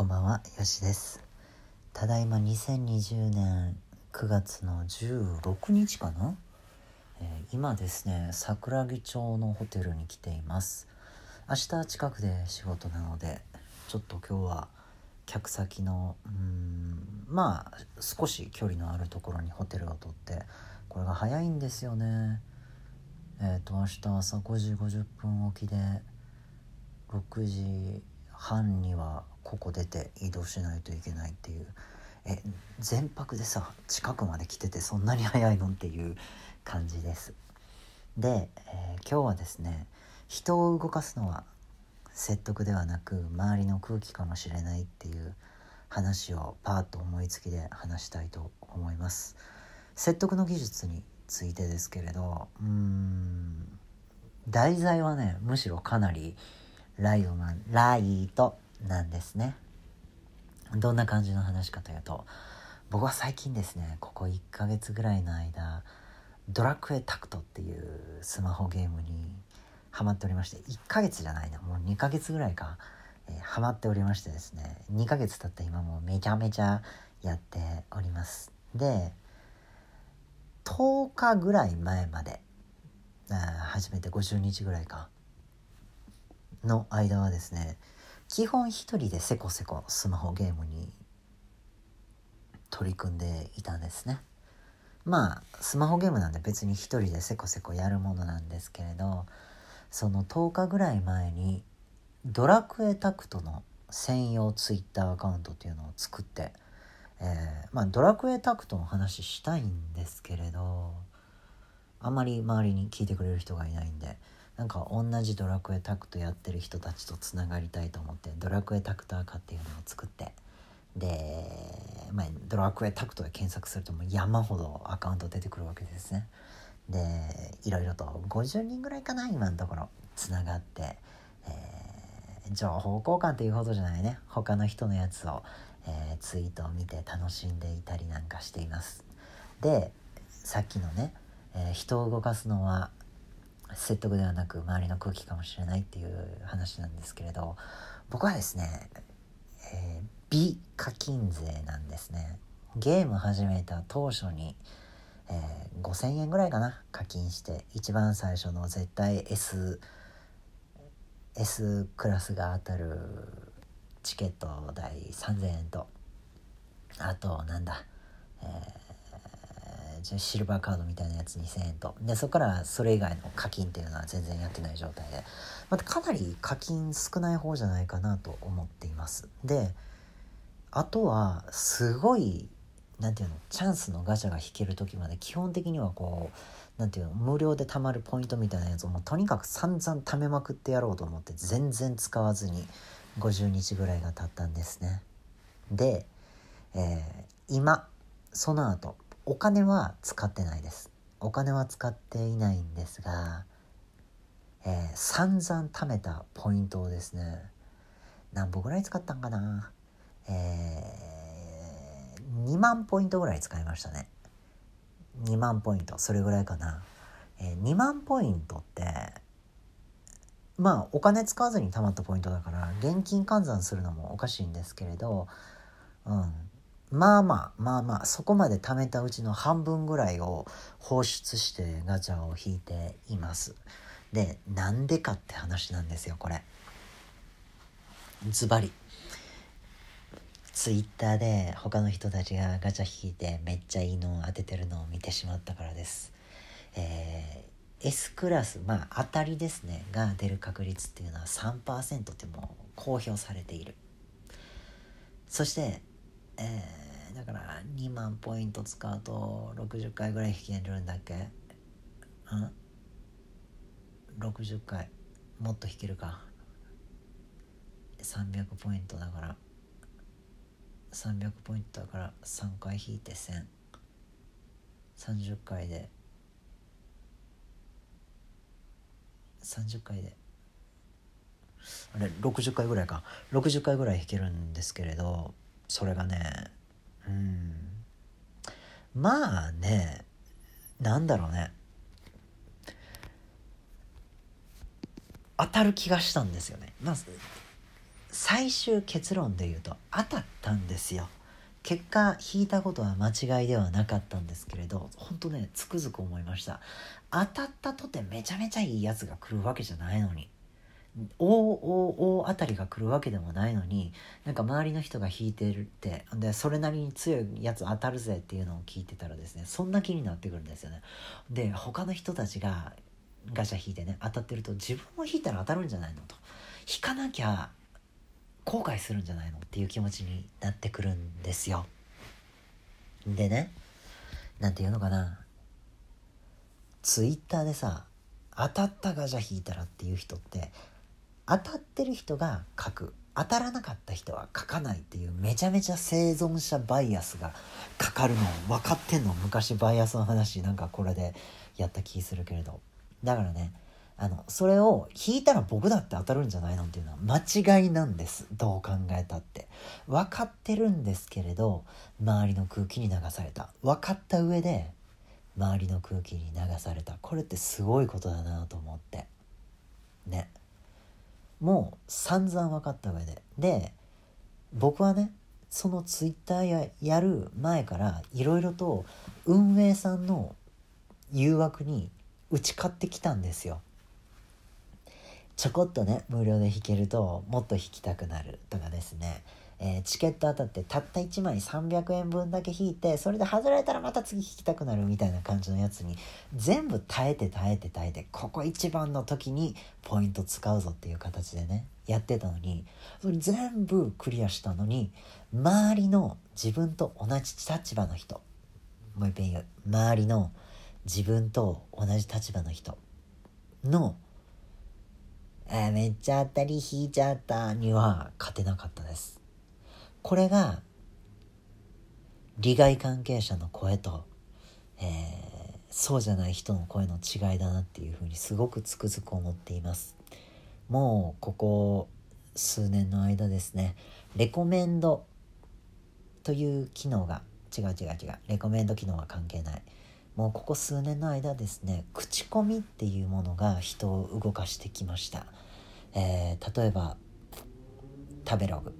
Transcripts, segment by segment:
こんばんは、よしです。ただいま2020年9月の16日かな、えー今ですね、桜木町のホテルに来ています。明日近くで仕事なので、ちょっと今日は客先の、うん、まあ少し距離のあるところにホテルを取って、これが早いんですよね。えっ、と、明日朝5時50分起きで、6時半にはここ出て移動しないといけないっていう。え全泊でさ近くまで来ててそんなに早いのっていう感じです。で、えー今日はですね人を動かすのは説得ではなく周りの空気かもしれないっていう話をパーッと思いつきで話したいと思います。説得の技術についてですけれどうーん題材はねむしろかなりライトなライトなんですね。どんな感じの話かというと僕は最近ですねここ1ヶ月ぐらいの間ドラクエタクトっていうスマホゲームにハマっておりまして1ヶ月じゃないなもう2ヶ月ぐらいか、えーハマっておりましてですね2ヶ月経った今もめちゃめちゃやっております。で10日ぐらい前まであー初めて50日ぐらいかの間はですね基本一人でせこせこスマホゲームに取り組んでいたんですね。まあスマホゲームなんで別に一人でせこせこやるものなんですけれどその10日ぐらい前にドラクエタクトの専用ツイッターアカウントっていうのを作って、えーまあドラクエタクトの話したいんですけれどあんまり周りに聞いてくれる人がいないんでなんか同じドラクエタクトやってる人たちとつながりたいと思ってドラクエタクター化っていうのを作って。で、まあ、ドラクエタクトで検索するともう山ほどアカウント出てくるわけですね。でいろいろと50人ぐらいかな今のところつながって、えー情報交換っていうほどじゃないね。他の人のやつを、えーツイートを見て楽しんでいたりなんかしています。でさっきのね、えー人を動かすのは説得ではなく周りの空気かもしれないっていう話なんですけれど僕はですね、えー美課金税なんですね。ゲーム始めた当初に、えー5,000円ぐらいかな課金して一番最初の絶対 S, S クラスが当たるチケット代3,000円とあとなんだ、えーシルバーカードみたいなやつ2,000円と。でそこからそれ以外の課金っていうのは全然やってない状態で。またかなり課金少ない方じゃないかなと思っています。であとはすごいなんていうのチャンスのガチャが引ける時まで基本的にはこうなんていうの無料で貯まるポイントみたいなやつをもうとにかく散々貯めまくってやろうと思って全然使わずに50日ぐらいが経ったんですね。で、えー今その後お金は使ってないです。お金は使っていないんですが、えー散々貯めたポイントをですね何本ぐらい使ったんかなえー2万ポイントぐらい使いましたね。2万ポイントそれぐらいかな、えー2万ポイントってまあお金使わずに貯まったポイントだから現金換算するのもおかしいんですけれど、うん、まあまあまあまあそこまで貯めたうちの半分ぐらいを放出してガチャを引いていますでなんでかって話なんですよこれズバリツイッターで他の人たちがガチャ引いてめっちゃいいのを当ててるのを見てしまったからです。えー S クラスまあ当たりですねが出る確率っていうのは3%ってもう公表されている。そして、えーだから2万ポイント使うと60回ぐらい引けるんだっけ？うん？60回。もっと引けるか。300ポイントだから。300ポイントだから3回引いて100030回で。30回で。あれ60回ぐらいか。60回ぐらい弾けるんですけれど。それがねうん。まあねなんだろうね。当たる気がしたんですよね。まず最終結論で言うと当たったんですよ。結果引いたことは間違いではなかったんですけれど本当ねつくづく思いました。当たったとてめちゃめちゃいいやつが来るわけじゃないのに。大大大当たりが来るわけでもないのになんか周りの人が引いてるってでそれなりに強いやつ当たるぜっていうのを聞いてたらですねそんな気になってくるんですよね。で他の人たちがガチャ引いてね当たってると自分も引いたら当たるんじゃないのと。引かなきゃ後悔するんじゃないのっていう気持ちになってくるんですよ。でね何て言うのかな。ツイッターでさ当たったガチャ引いたらっていう人って当たってる人が書く。当たらなかった人は書かないっていうめちゃめちゃ生存者バイアスがかかるの分かってんの昔バイアスの話なんかこれでやった気するけれど。だからねあのそれを引いたら僕だって当たるんじゃないのっていうのは間違いなんです。どう考えたって。分かってるんですけれど周りの空気に流された。分かった上で周りの空気に流された。これってすごいことだなと思って。ね。もう散々分かった上で。で僕はねそのツイッターややる前からいろいろと運営さんの誘惑に打ち勝ってきたんですよ。ちょこっとね無料で弾けるともっと弾きたくなるとかですね、えー、チケット当たってたった1枚300円分だけ引いてそれで外れたらまた次弾きたくなるみたいな感じのやつに全部耐えて耐えて耐えてここ一番の時にポイント使うぞっていう形でねやってたのにそれ全部クリアしたのに周りの自分と同じ立場の人もう一遍言う周りの自分と同じ立場の人のえ、めっちゃ当たり引いちゃったには勝てなかったです。これが利害関係者の声と、えー、そうじゃない人の声の違いだなっていうふうにすごくつくづく思っています。もうここ数年の間ですねレコメンドという機能が違う違う違うレコメンド機能は関係ない。もうここ数年の間ですね口コミっていうものが人を動かしてきました、えー、例えば食べログ。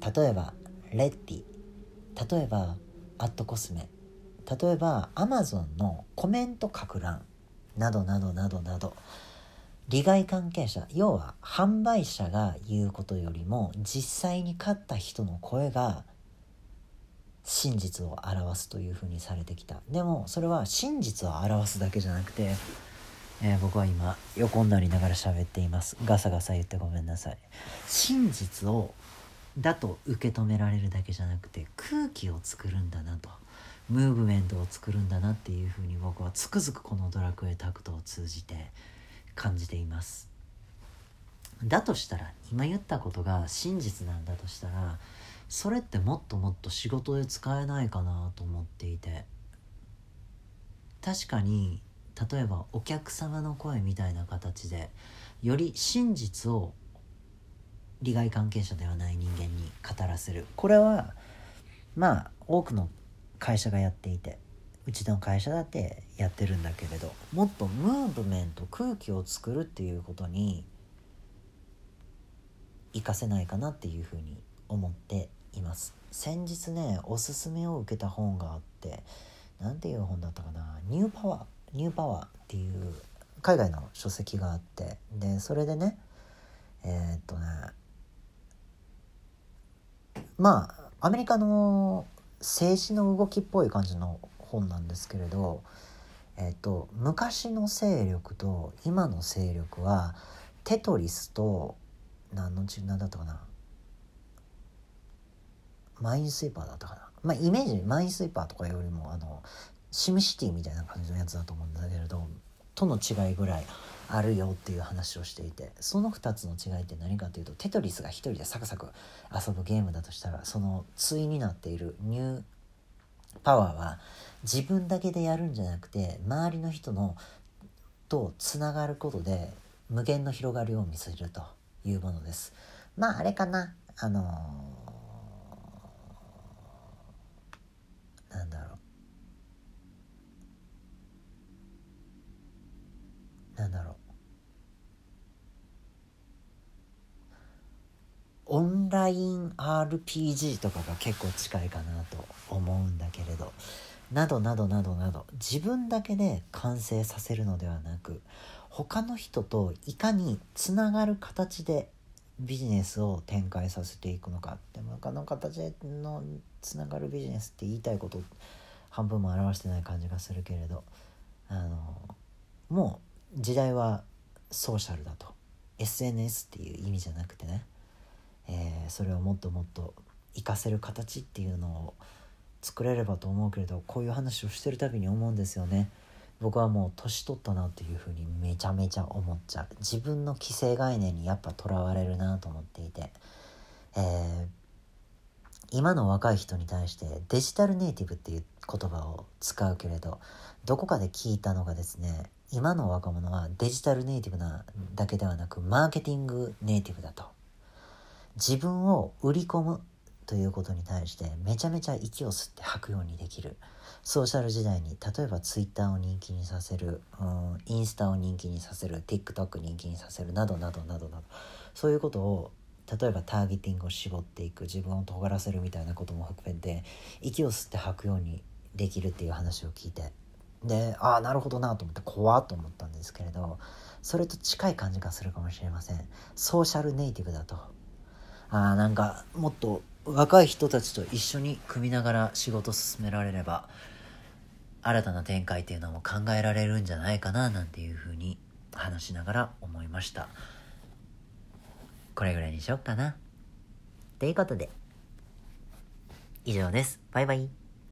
例えばレッティ。例えばアットコスメ。例えばアマゾンのコメント書く欄。などなどなどなど。利害関係者。要は販売者が言うことよりも実際に買った人の声が真実を表すというふうにされてきた。でもそれは真実を表すだけじゃなくて、えー、僕は今横になりながら喋っています。ガサガサ言ってごめんなさい。真実をだと受け止められるだけじゃなくて空気を作るんだなと。ムーブメントを作るんだなっていうふうに僕はつくづくこのドラクエタクトを通じて感じています。だとしたら今言ったことが真実なんだとしたらそれってもっともっと仕事で使えないかなと思っていて。確かに例えばお客様の声みたいな形でより真実を利害関係者ではない人間に語らせる。これはまあ多くの会社がやっていてうちの会社だってやってるんだけれどもっとムーブメント空気を作るっていうことに活かせないかなっていうふうに思っています。先日ねおすすめを受けた本があって何ていう本だったかな？ニューパワーニューパワーっていう海外の書籍があってでそれでねえー、っとねまあアメリカの政治の動きっぽい感じの本なんですけれど、えっと昔の勢力と今の勢力はテトリスと何の何だったかなマインスイーパーだったかな。まあイメージマインスイーパーとかよりもあのシムシティみたいな感じのやつだと思うんだけれどとの違いぐらいあるよっていう話をしていてその2つの違いって何かというとテトリスが1人でサクサク遊ぶゲームだとしたらその対になっているニューパワーは自分だけでやるんじゃなくて周りの人のとつながることで無限の広がりを見せるというものです。まああれかな。あのー、なんだろう。なんだろう。オンライン RPG とかが結構近いかなと思うんだけれど。などなどなどなど。自分だけで完成させるのではなく他の人といかにつながる形でビジネスを展開させていくのかでも他の形のつながるビジネスって言いたいこと半分も表してない感じがするけれど。あのもう時代はソーシャルだと。SNS っていう意味じゃなくてね、えー、それをもっともっと活かせる形っていうのを作れればと思うけれどこういう話をしてるたびに思うんですよね。僕はもう年取ったなっていうふうにめちゃめちゃ思っちゃう。自分の既成概念にやっぱとらわれるなと思っていて、えー、今の若い人に対してデジタルネイティブっていう言葉を使うけれどどこかで聞いたのがですね今の若者はデジタルネイティブなだけではなくマーケティングネイティブだと。自分を売り込むということに対してめちゃめちゃ息を吸って吐くようにできる。ソーシャル時代に例えば Twitter を人気にさせる、うん、インスタを人気にさせる TikTok 人気にさせるなどなどなどなど。そういうことを例えばターゲティングを絞っていく自分を尖らせるみたいなことも含めて息を吸って吐くようにできるっていう話を聞いて。でああなるほどなと思って怖っと思ったんですけれどそれと近い感じがするかもしれません。ソーシャルネイティブだと。あなんかもっと若い人たちと一緒に組みながら仕事進められれば新たな展開っていうのも考えられるんじゃないかななんていうふうに話しながら思いました。これぐらいにしよっかな。ということで。以上です。バイバイ。